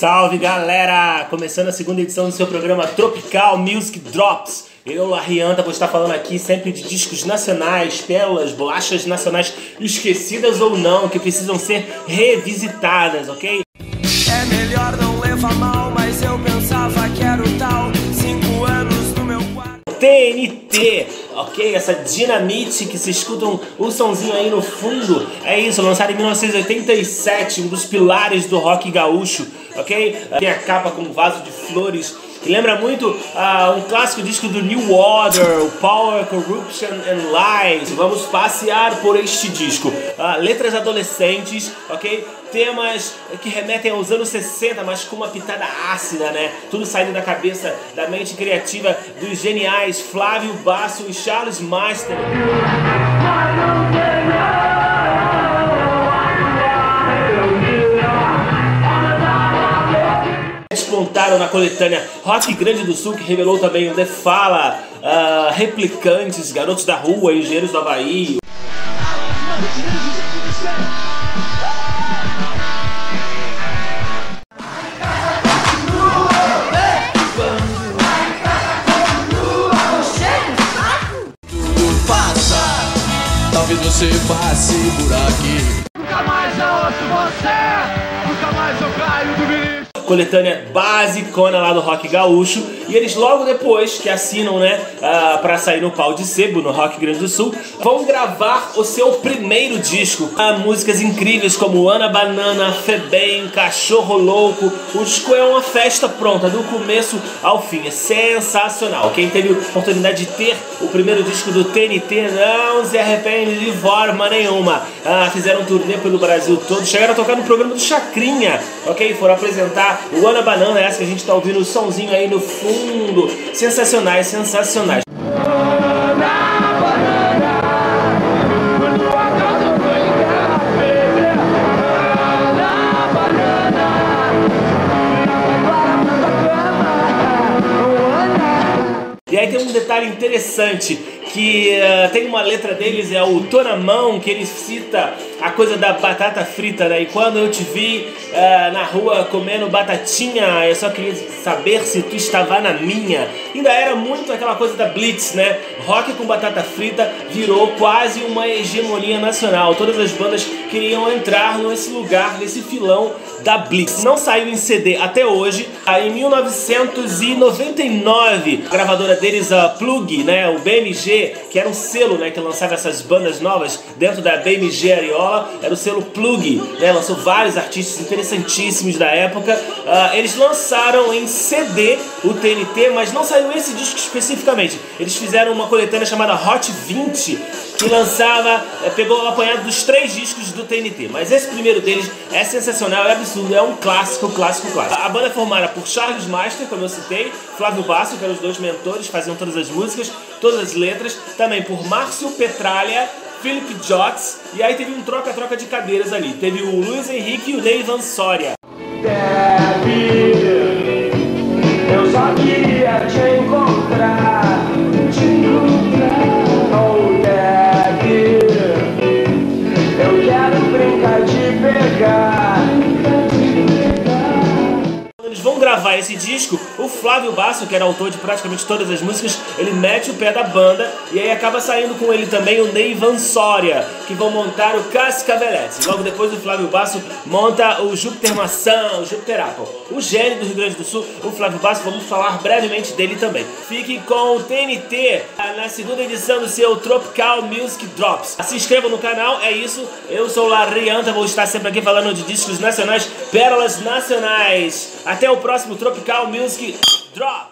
salve galera! Começando a segunda edição do seu programa Tropical Music Drops. Eu, Larianta, vou estar falando aqui sempre de discos nacionais, pérolas, bolachas nacionais esquecidas ou não, que precisam ser revisitadas, ok? É melhor não levar mal, mas eu pensava que era o tal. Cinco anos no meu quarto. TNT, ok? Essa dinamite que se escutam o somzinho aí no fundo. É isso, lançado em 1987, um dos pilares do rock gaúcho, ok? Tem a capa com um vaso de flores que lembra muito uh, um clássico disco do New Order, o Power, Corruption and Lies. Vamos passear por este disco. Uh, letras adolescentes, ok? Temas que remetem aos anos 60, mas com uma pitada ácida, né? Tudo saindo da cabeça, da mente criativa dos geniais Flávio Basso e Charles Master. Despontaram na coletânea Rock Grande do Sul, que revelou também o The Fala, uh, Replicantes, Garotos da Rua, Engenheiros do Havaí. Talvez você passe por aqui. Coletânea basicona lá do rock gaúcho. E eles logo depois que assinam, né, uh, para sair no pau de sebo no Rock Grande do Sul, vão gravar o seu primeiro disco. Uh, músicas incríveis como Ana Banana, Febem, Cachorro Louco. O disco é uma festa pronta, do começo ao fim. É sensacional. Quem teve a oportunidade de ter o primeiro disco do TNT não se arrepende de forma nenhuma. Uh, fizeram um turnê pelo Brasil todo, chegaram a tocar no programa do Chacrinha, ok? Foram apresentar o Ana Banana, essa que a gente tá ouvindo o somzinho aí no fundo. Sensacionais, sensacionais. E aí tem um detalhe interessante que uh, tem uma letra deles, é o Tô na Mão, que ele cita a coisa da batata frita, né? E quando eu te vi uh, na rua comendo batatinha, eu só queria saber se tu estava na minha. Ainda era muito aquela coisa da Blitz, né? Rock com batata frita virou quase uma hegemonia nacional. Todas as bandas queriam entrar nesse lugar, nesse filão da Blitz. Não saiu em CD até hoje. Aí, em 1999, a gravadora deles, a Plug, né? O BMG, que era um selo né, que lançava essas bandas novas dentro da BMG Ariola, era o selo Plug, né, lançou vários artistas interessantíssimos da época. Uh, eles lançaram em CD o TNT, mas não saiu esse disco especificamente. Eles fizeram uma coletânea chamada Hot 20, que lançava, eh, pegou o apanhado dos três discos do TNT. Mas esse primeiro deles é sensacional, é absurdo, é um clássico, clássico, clássico. A banda é formada por Charles Master, como eu citei, Flávio Basso, que eram os dois mentores, faziam todas as músicas, todas as letras, também por Márcio Petralha, Philip Jots, e aí teve um troca-troca de cadeiras ali. Teve o Luiz Henrique e o Neivan Soria. Eu esse disco, o Flávio Basso, que era autor de praticamente todas as músicas, ele mete o pé da banda e aí acaba saindo com ele também o Neivan Soria, que vão montar o Cascavelete. Logo depois o Flávio Basso monta o Júpiter Maçã, o Júpiter Apple. O gênio do Rio Grande do Sul, o Flávio Basso, vamos falar brevemente dele também. Fique com o TNT na segunda edição do seu Tropical Music Drops. Se inscreva no canal, é isso. Eu sou o Larianta, vou estar sempre aqui falando de discos nacionais, pérolas nacionais. Até o próximo Tropical Music Drops.